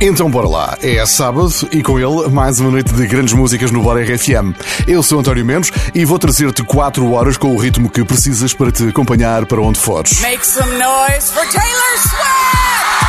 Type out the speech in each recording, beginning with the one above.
Então bora lá, é sábado e com ele mais uma noite de grandes músicas no Bora RFM. Eu sou António Mendes e vou trazer-te 4 horas com o ritmo que precisas para te acompanhar para onde fores. Make some noise for Taylor Swift!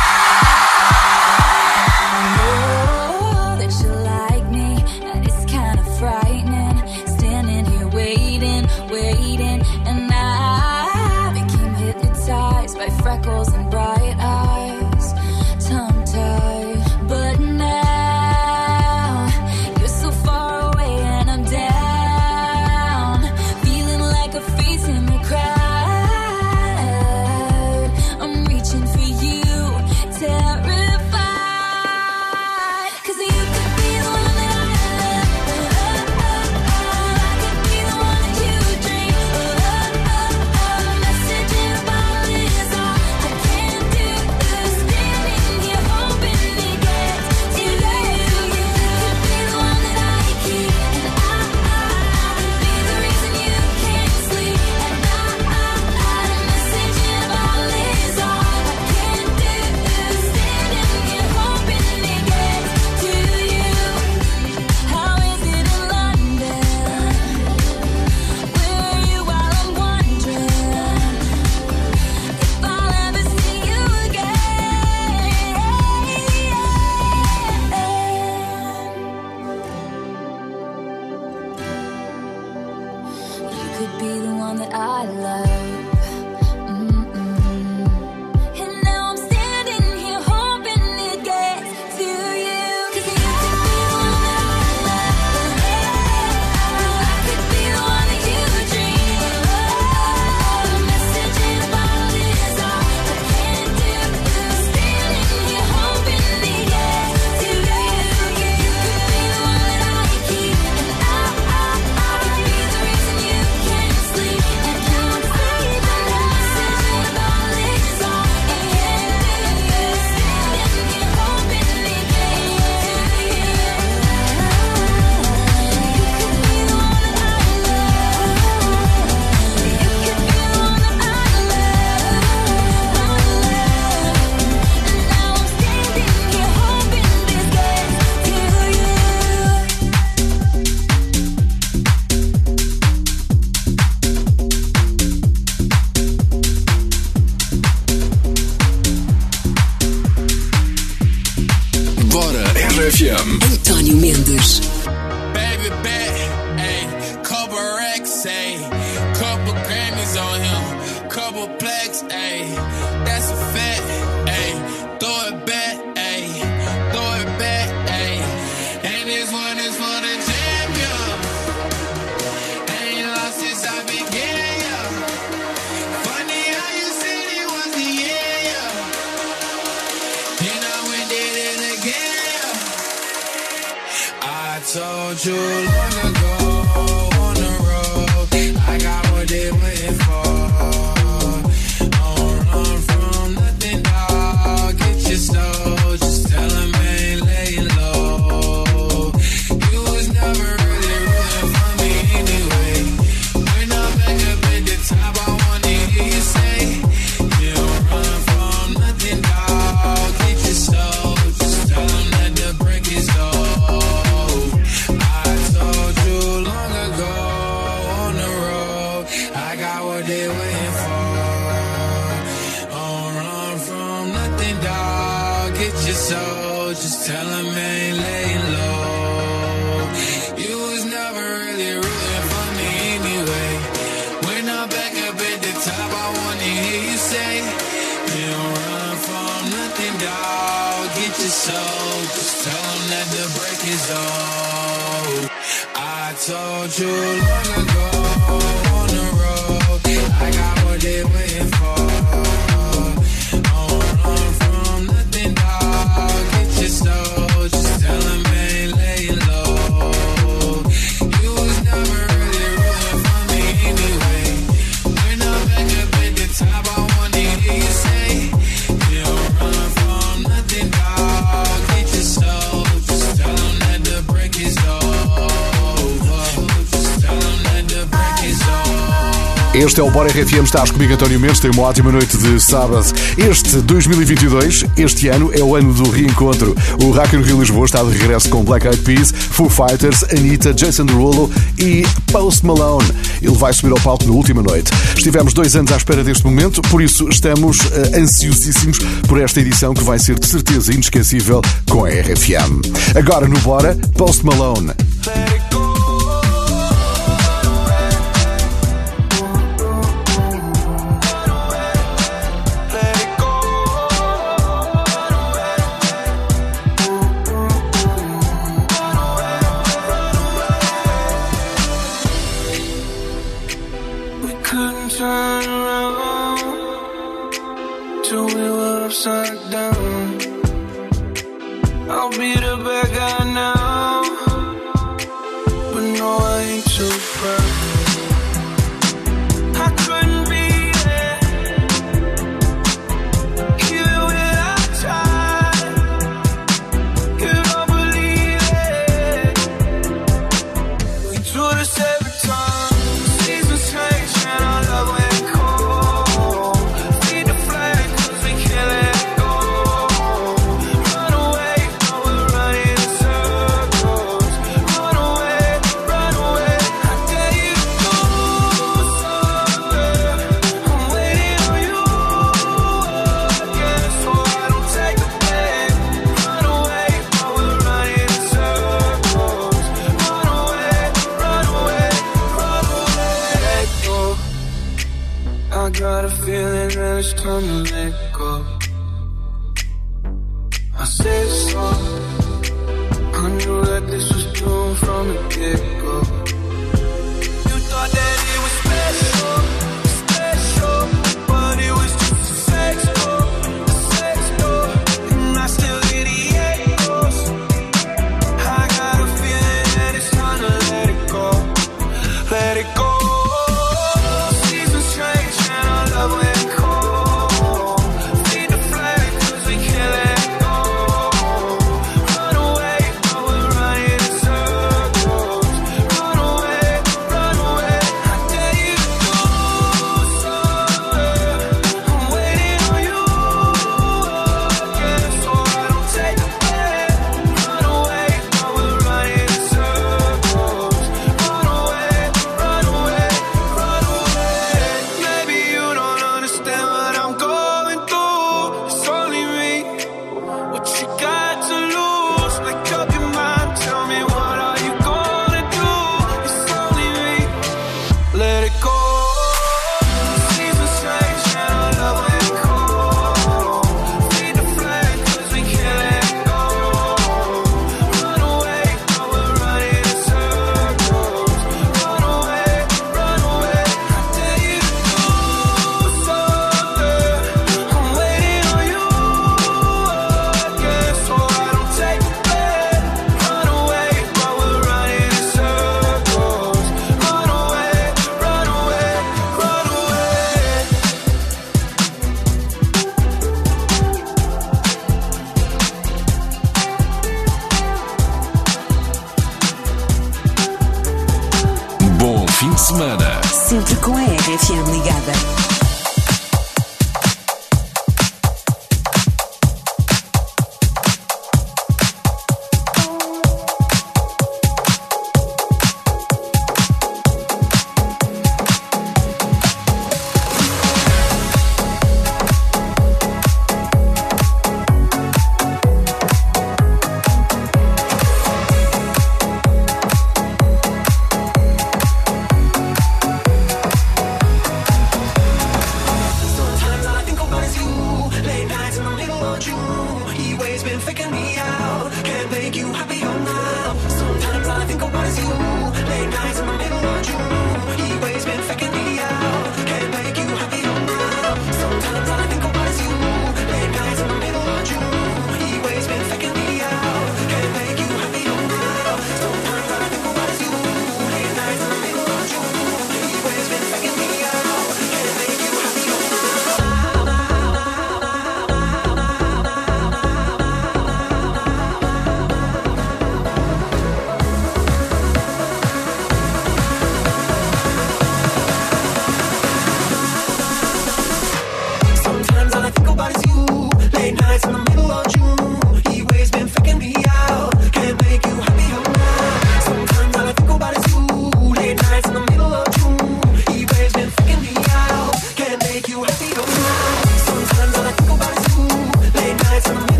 control Este é o Bora RFM, estás comigo António Mendes, tem uma ótima noite de sábado. Este 2022, este ano, é o ano do reencontro. O Rock in Rio Lisboa está de regresso com Black Eyed Peas, Foo Fighters, Anitta, Jason Derulo e Post Malone. Ele vai subir ao palco na última noite. Estivemos dois anos à espera deste momento, por isso estamos uh, ansiosíssimos por esta edição que vai ser de certeza inesquecível com a RFM. Agora no Bora, Post Malone.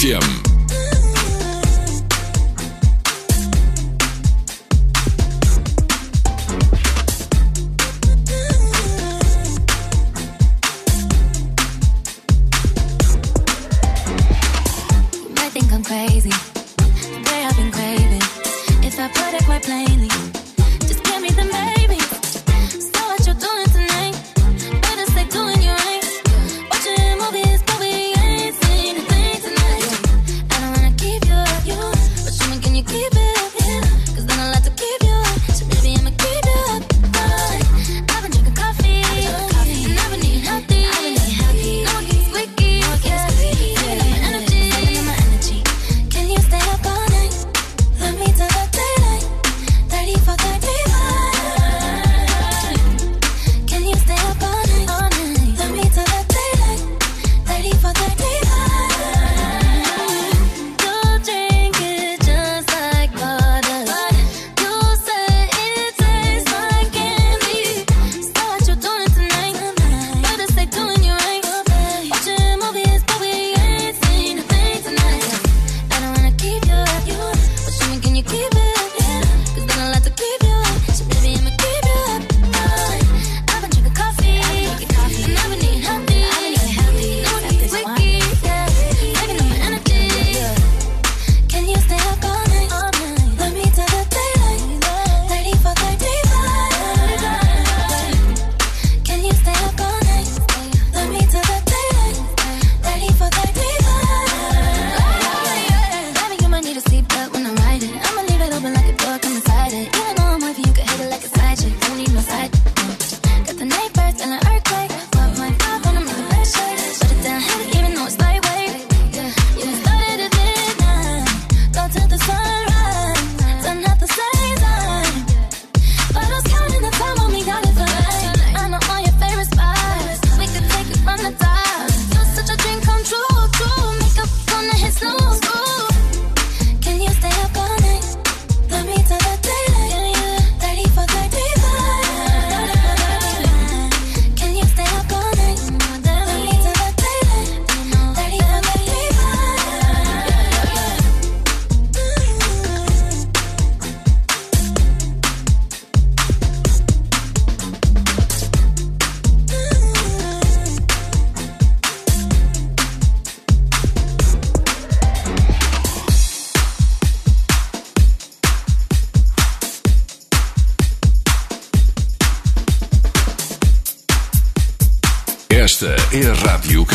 FM.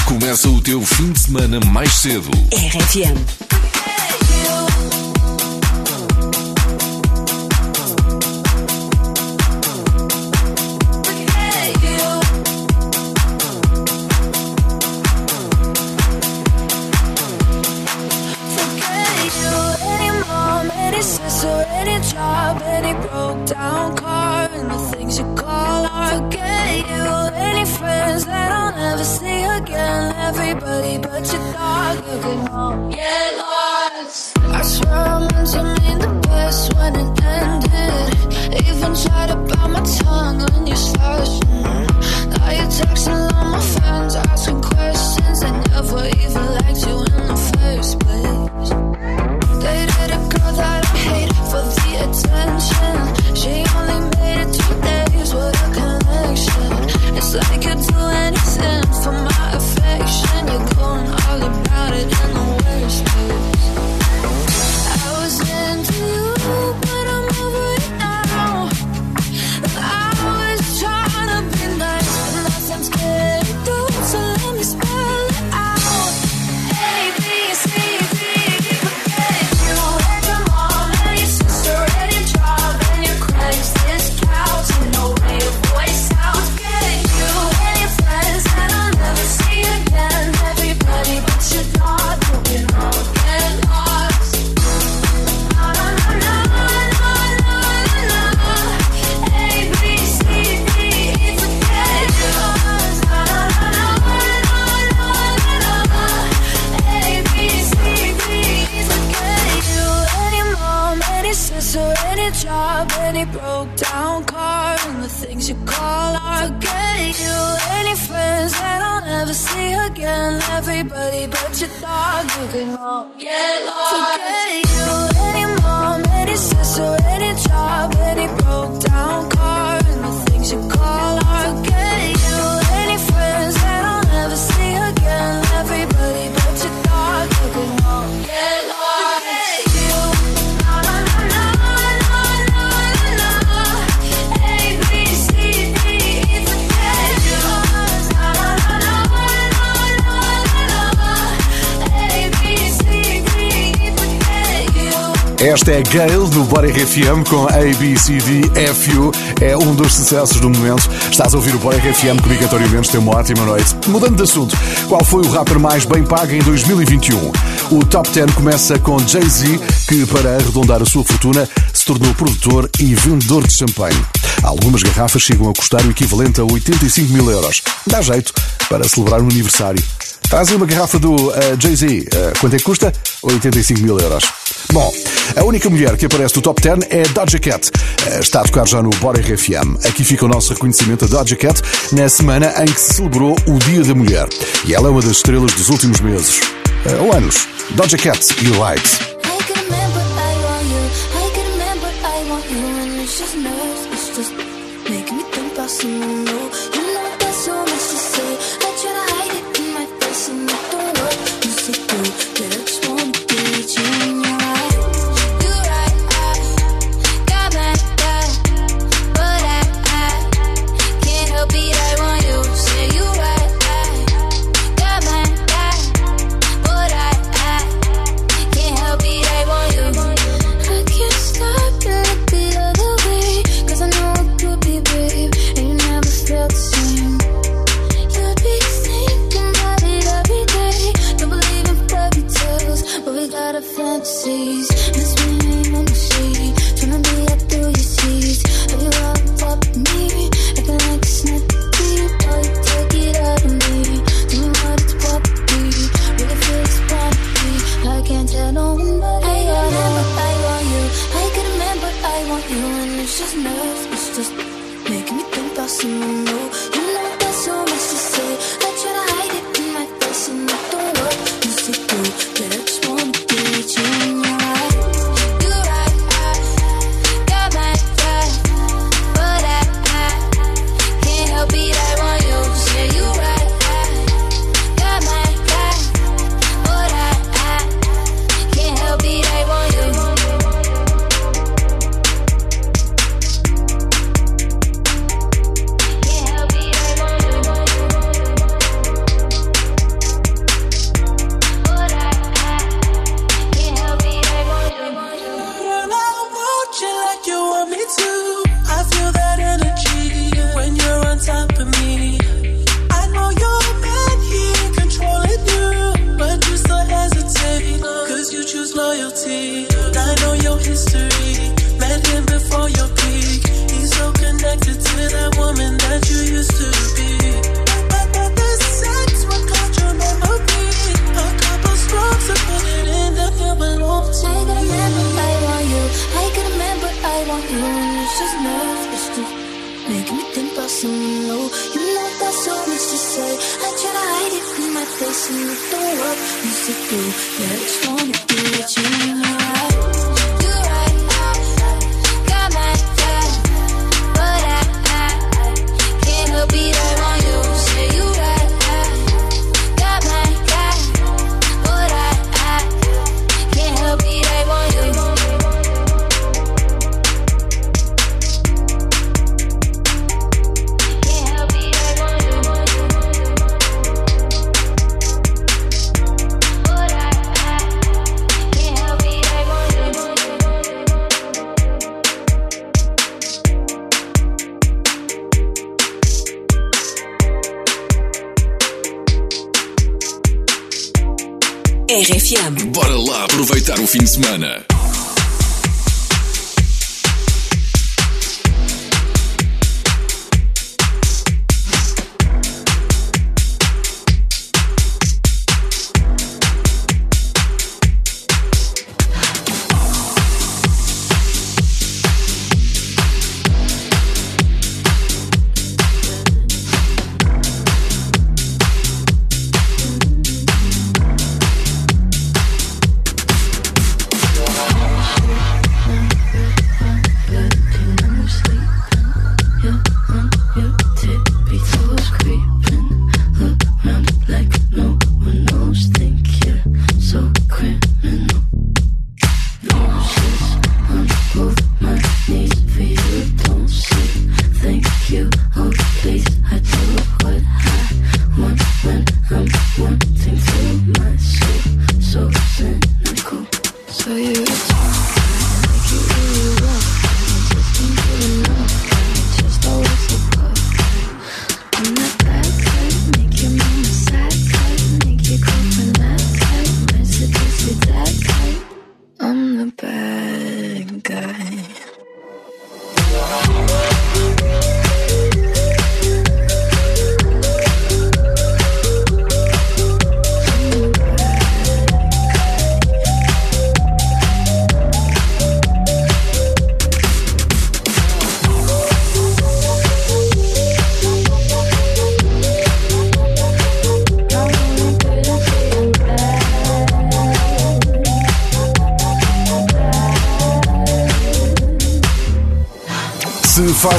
começa o teu fim de semana mais cedo. RFM. but you thought you could hold. Yeah. do Bora RFM com ABCDFU. É um dos sucessos do momento. Estás a ouvir o Bora RFM que obrigatoriamente tem uma ótima noite. Mudando de assunto, qual foi o rapper mais bem pago em 2021? O Top 10 começa com Jay-Z, que para arredondar a sua fortuna se tornou produtor e vendedor de champanhe. Algumas garrafas chegam a custar o equivalente a 85 mil euros. Dá jeito para celebrar um aniversário. Trazem uma garrafa do uh, Jay-Z. Uh, quanto é que custa? 85 mil euros. Bom, a única mulher que aparece no top 10 é Doja Cat. Eh, está a tocar já no Bora RFM. Aqui fica o nosso reconhecimento a Doja Cat na semana em que se celebrou o Dia da Mulher. E ela é uma das estrelas dos últimos meses. Eh, ou anos. Doja Cat e Lights. just nerves, it's just making me think. say I try to hide it in my face and it don't work Used to do, yeah, I just wanna do in your know fim de semana.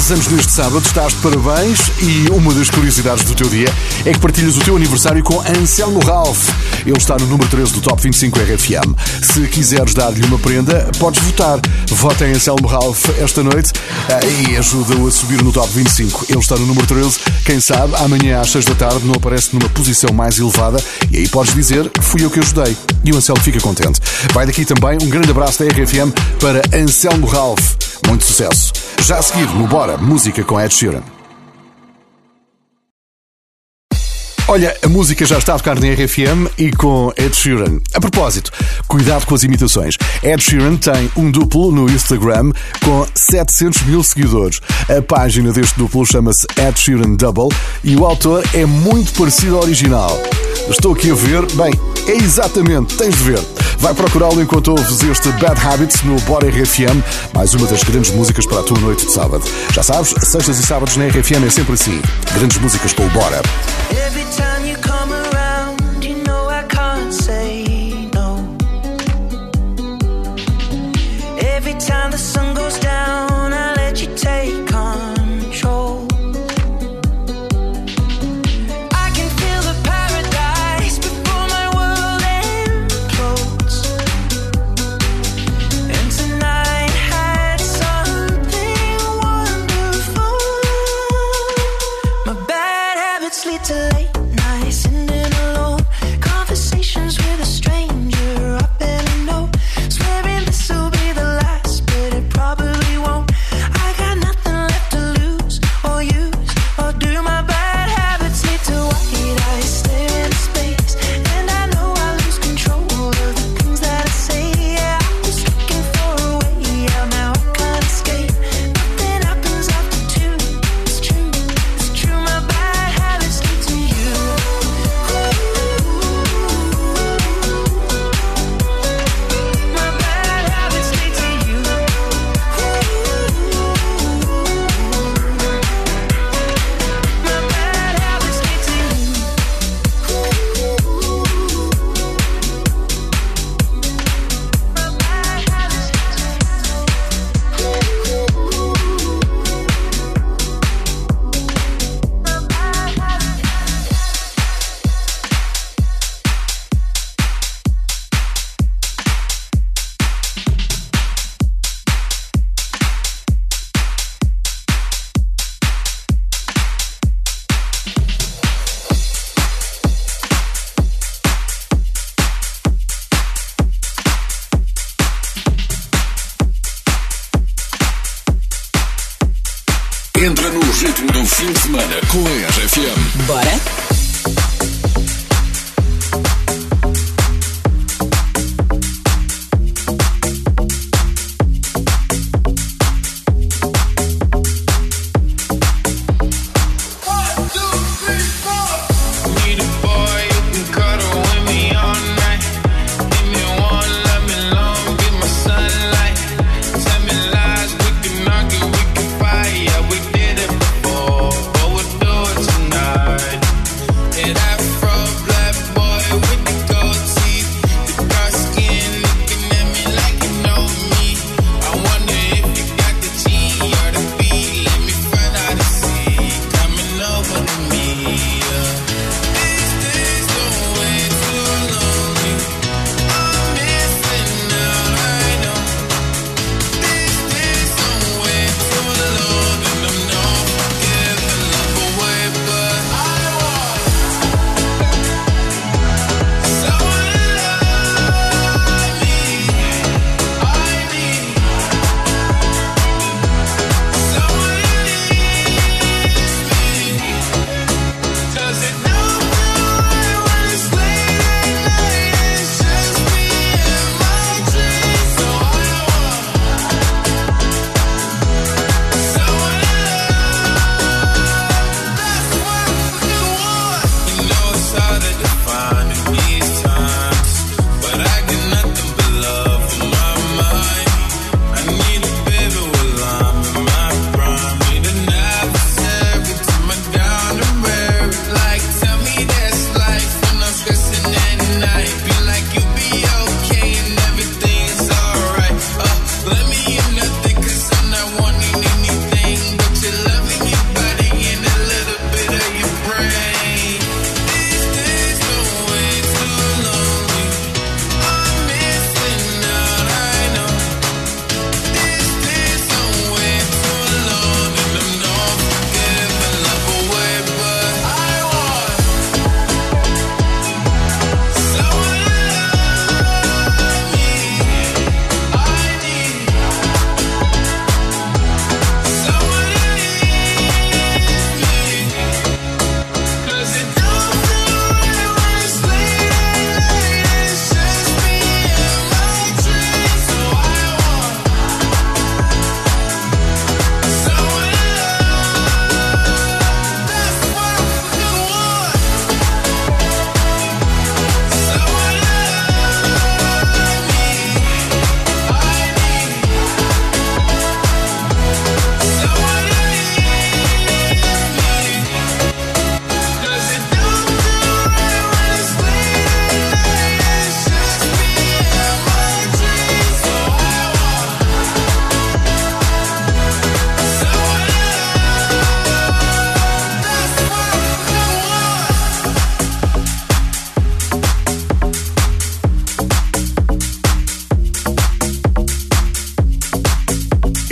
Fazes anos neste sábado, estás de parabéns e uma das curiosidades do teu dia é que partilhas o teu aniversário com Anselmo Ralph. Ele está no número 13 do Top 25 RFM. Se quiseres dar-lhe uma prenda, podes votar. Vota em Anselmo Ralph esta noite eh, e ajuda-o a subir no Top 25. Ele está no número 13. Quem sabe, amanhã às 6 da tarde não aparece numa posição mais elevada e aí podes dizer fui eu que ajudei. E o Anselmo fica contente. Vai daqui também um grande abraço da RFM para Anselmo Ralph. Muito sucesso. Já a seguir, no Bora, música com Ed Sheeran. Olha, a música já está a tocar na RFM e com Ed Sheeran. A propósito, cuidado com as imitações. Ed Sheeran tem um duplo no Instagram com 700 mil seguidores. A página deste duplo chama-se Ed Sheeran Double e o autor é muito parecido ao original. Estou aqui a ver, bem, é exatamente, tens de ver. Vai procurá-lo enquanto ouves este Bad Habits no Bora RFM, mais uma das grandes músicas para a tua noite de sábado. Já sabes, sextas e sábados na RFM é sempre assim. Grandes músicas com o Bora.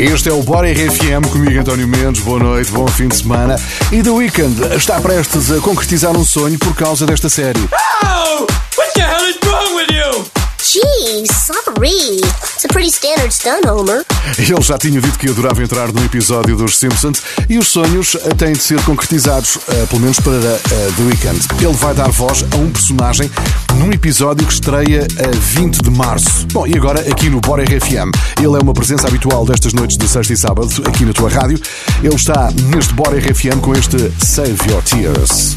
Este é o Bora RFM, comigo António Mendes, boa noite, bom fim de semana. E The Weeknd está prestes a concretizar um sonho por causa desta série. Oh! Gee, sorry. It's a pretty standard stunt, Homer. Ele já tinha dito que adorava entrar num episódio dos Simpsons e os sonhos eh, têm de ser concretizados, uh, pelo menos para uh, The Weeknd. Ele vai dar voz a um personagem num episódio que estreia a 20 de março. Bom, e agora aqui no Bora RFM. Ele é uma presença habitual destas noites de sexta e sábado aqui na tua rádio. Ele está neste Bora RFM com este Save Your Tears.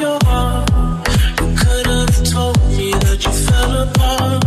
Your heart. You could've told me that you fell apart.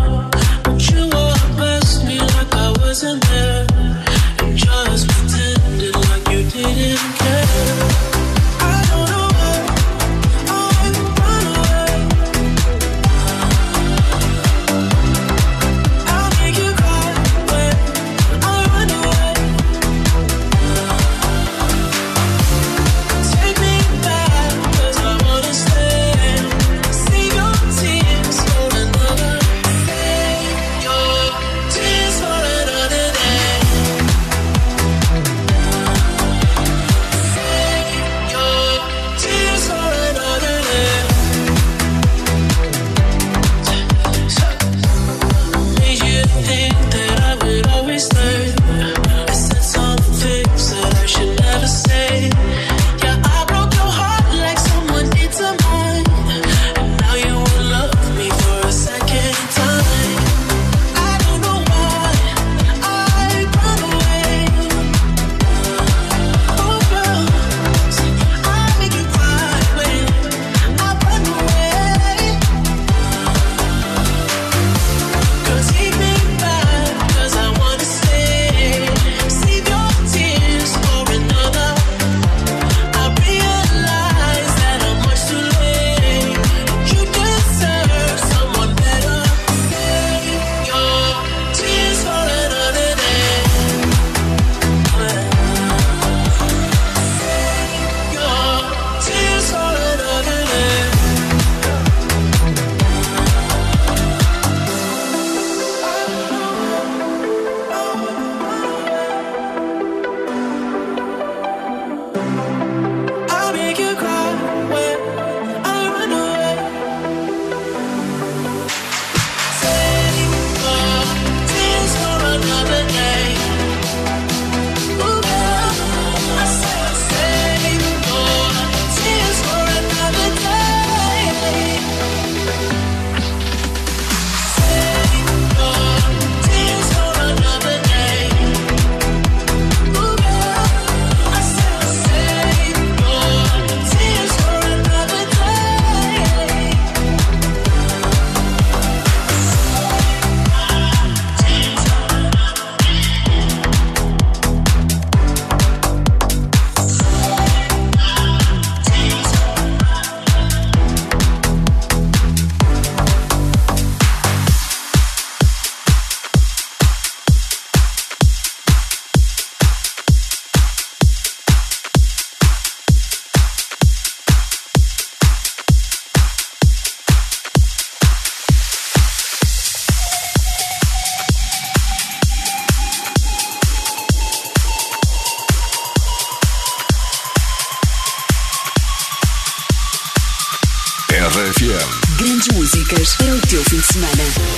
Semana.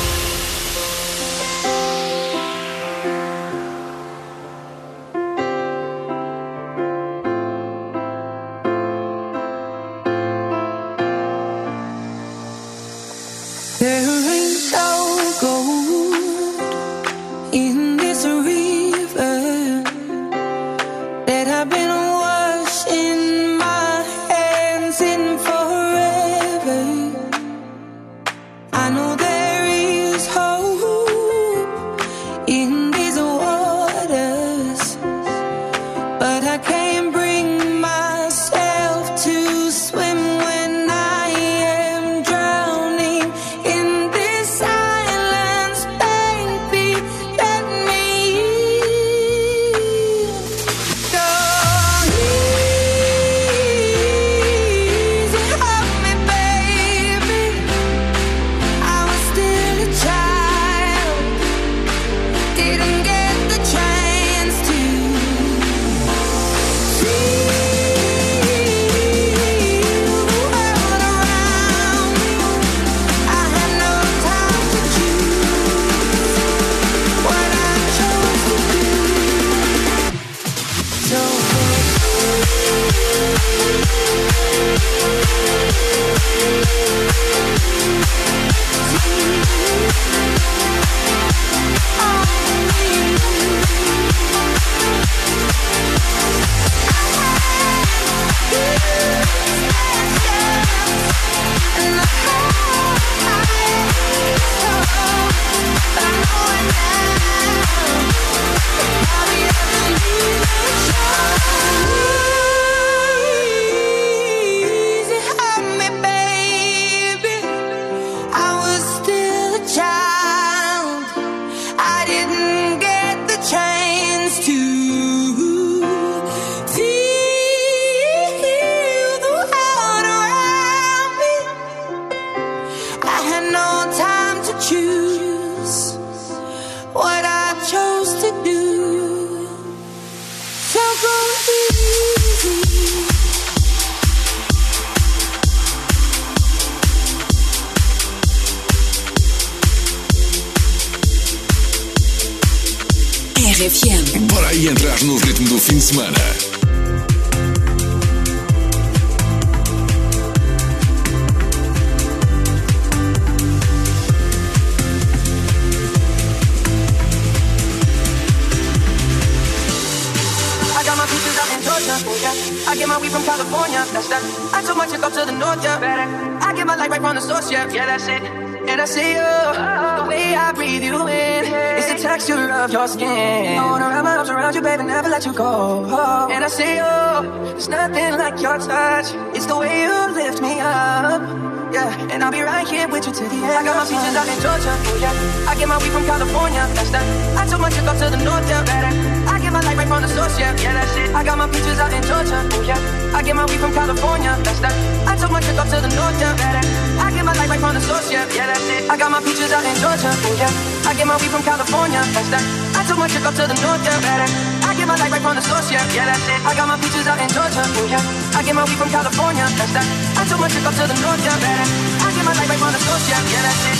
I get my weed from California, that's that. I took my chick up to the north, yeah. Better. I get my light right from the source, yeah. Yeah, that's it. And I see you, oh. the way I breathe you in. It's the texture of your skin. I wanna wrap my arms around you, baby, never let you go. Oh. And I see you, there's nothing like your touch. It's the way you lift me up. Yeah, and I'll be right here with you till the end. I got my peaches out in Georgia, oh yeah. I get my weed from California, that's that. I took my chick up to the north, yeah. Better. I my light right from the source, yeah. Yeah, that's it. I got my peaches out in Georgia, oh yeah. I get my weed from California, that's that. I took my chick up to the north, yeah. Better. I get my light right from the source, yeah. Yeah, that's it. I got my peaches out in Georgia, oh yeah. I get my weed from California, that's that. I took my chick up to the north, yeah. Better. I get my light right from the source, yeah. Yeah, that's it. I got my peaches out in Georgia, oh yeah. I get my weed from California, that's that. I took my chick up to the north, yeah. Better. I get my light right from the source, yeah. Yeah, that's it.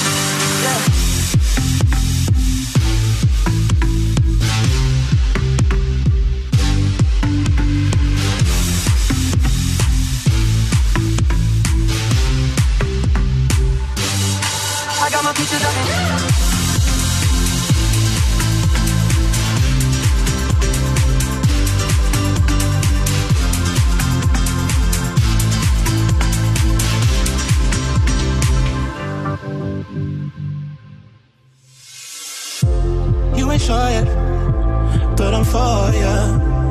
Yeah. Ain't sure yet, but I'm for ya.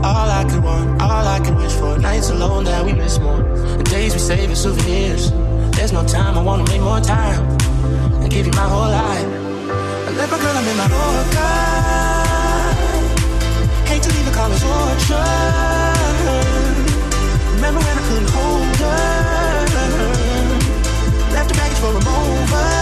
All I could want, all I could wish for. Nights alone that we miss more. The days we save as souvenirs. There's no time, I wanna make more time and give you my whole life. I left my girl, I'm in my Yorker. Hate to leave call us torture. Remember when I couldn't hold her? Left the baggage for a mover.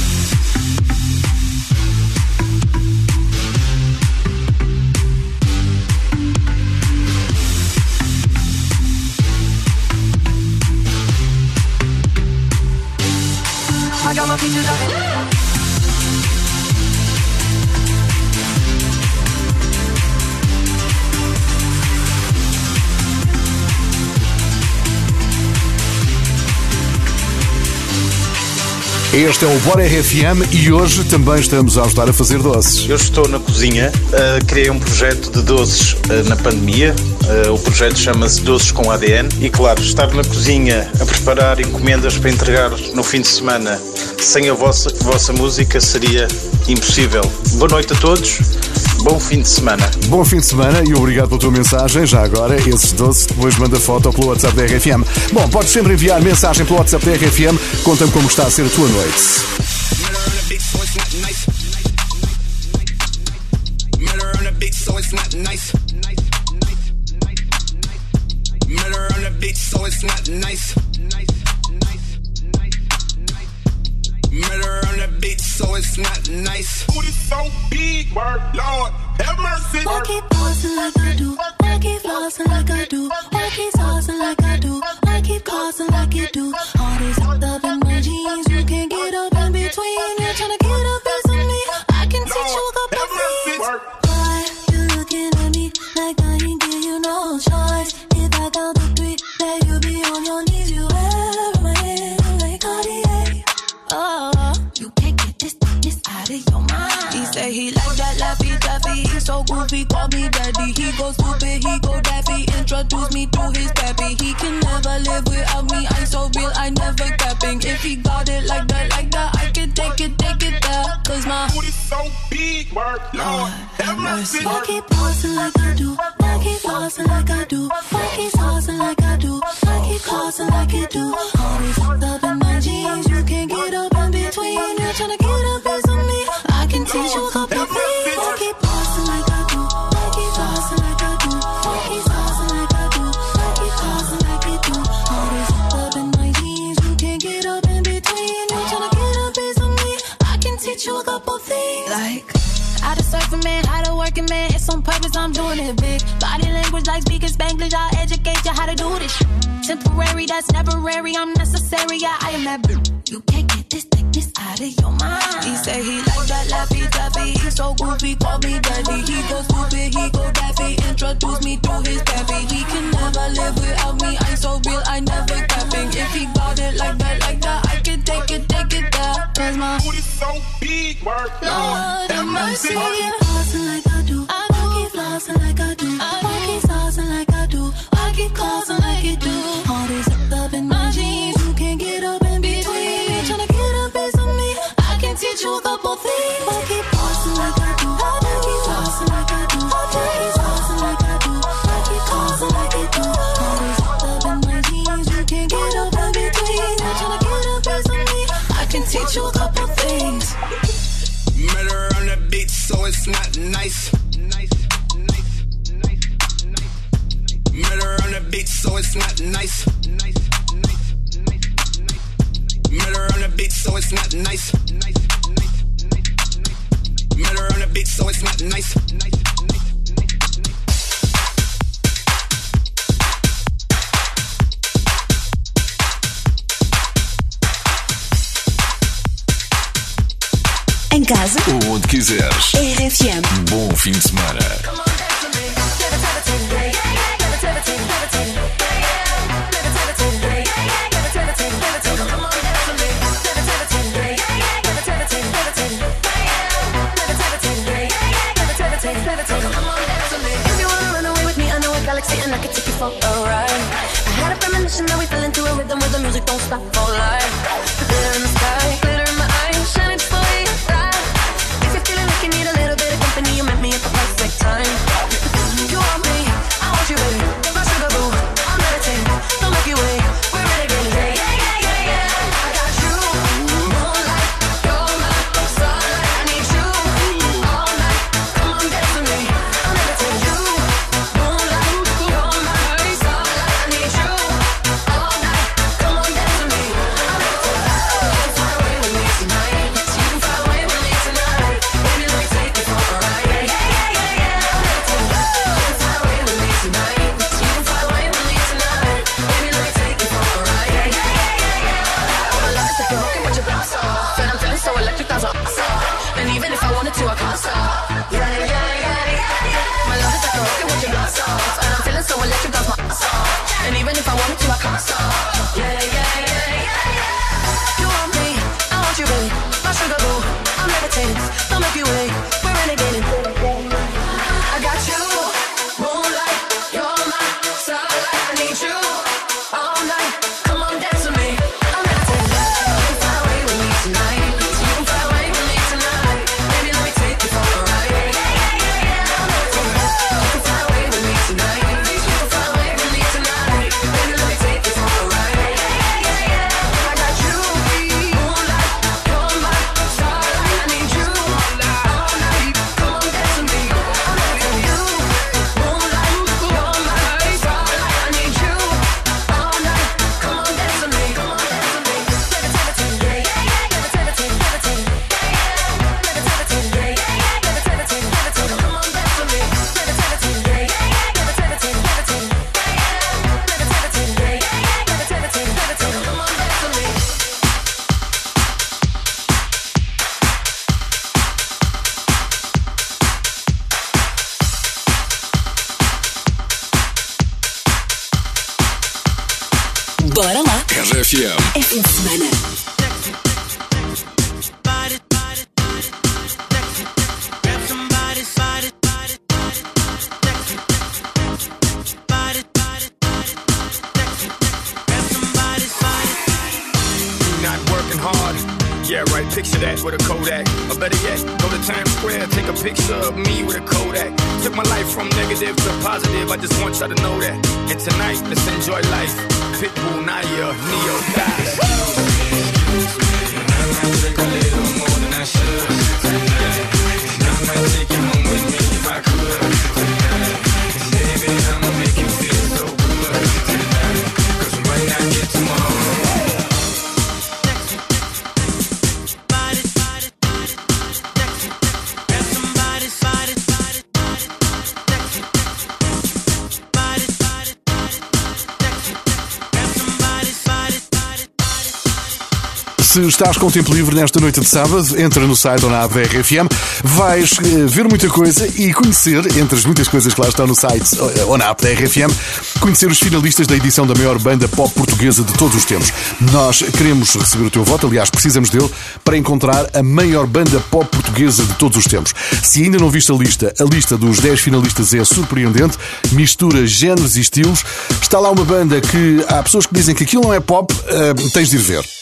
I got my peaches out in Este é o Bora RFM e hoje também estamos a ajudar a fazer doces. Eu estou na cozinha, uh, criei um projeto de doces uh, na pandemia. Uh, o projeto chama-se Doces com ADN. E claro, estar na cozinha a preparar encomendas para entregar no fim de semana sem a vossa, vossa música seria impossível. Boa noite a todos, bom fim de semana. Bom fim de semana e obrigado pela tua mensagem. Já agora, esses doces, depois manda foto pelo WhatsApp da RFM. Bom, podes sempre enviar mensagem pelo WhatsApp da RFM. Conta-me como está a ser a tua noite. Lord, have mercy. I keep pausing like I do. I keep flossing like Cause my Booty so big, word, Lord, have mercy. I keep pausing like I do. I keep flossing like I do. I keep saucing like I do. I keep causing like you do. Heart is hooked up in my jeans. You can't get up in between. You're trying to get a piece of me. I can teach you a couple I'm doing it big. Body language like speaking Spanglish. I'll educate you how to do this. Temporary, that's temporary. I'm necessary. Yeah, I am that. You can't get this thickness out of your mind. He say he like that laffy taffy. He so goofy, call me daddy. He go stupid, he go daffy. Introduce me to his taffy. He can never live without me. I'm so real, I never capping. If he got it like that, like that, I can take it, take it there. Cause my booty so big, work. Lord have mercy. I keep flossing like I do. I flossing like I do. I keep saucing like I do. I keep causing like it do. All this up, up in my jeans. You can't get up in between. Tryna get a piece of me. I can teach you a couple things. I keep flossing like it's not nice. Nice, nice, nice, nice. Murder on the beat, so it's not nice. Nice, nice, nice, nice. Murder on the beat, so it's not nice. Nice, nice, nice, nice. Em casa, Ou onde quiseres. RFM. Bom fim de semana. Know and I can take you for a ride. I had a premonition that we fell into a rhythm where the music don't stop for life. Glitter in the sky, Picture with a Kodak. Or better yet, go to Times Square, take a picture of me with a Kodak. Took my life from negative to positive. I just want y'all to know that. And tonight, let's enjoy life. Pitbull, Naya, Neo, Die. Se estás com tempo livre nesta noite de sábado, entra no site ou na app RFM, vais eh, ver muita coisa e conhecer, entre as muitas coisas que lá estão no site ou na app da RFM, conhecer os finalistas da edição da maior banda pop portuguesa de todos os tempos. Nós queremos receber o teu voto, aliás, precisamos dele para encontrar a maior banda pop portuguesa de todos os tempos. Se ainda não viste a lista, a lista dos 10 finalistas é surpreendente, mistura géneros e estilos. Está lá uma banda que há pessoas que dizem que aquilo não é pop, uh, tens de ir ver.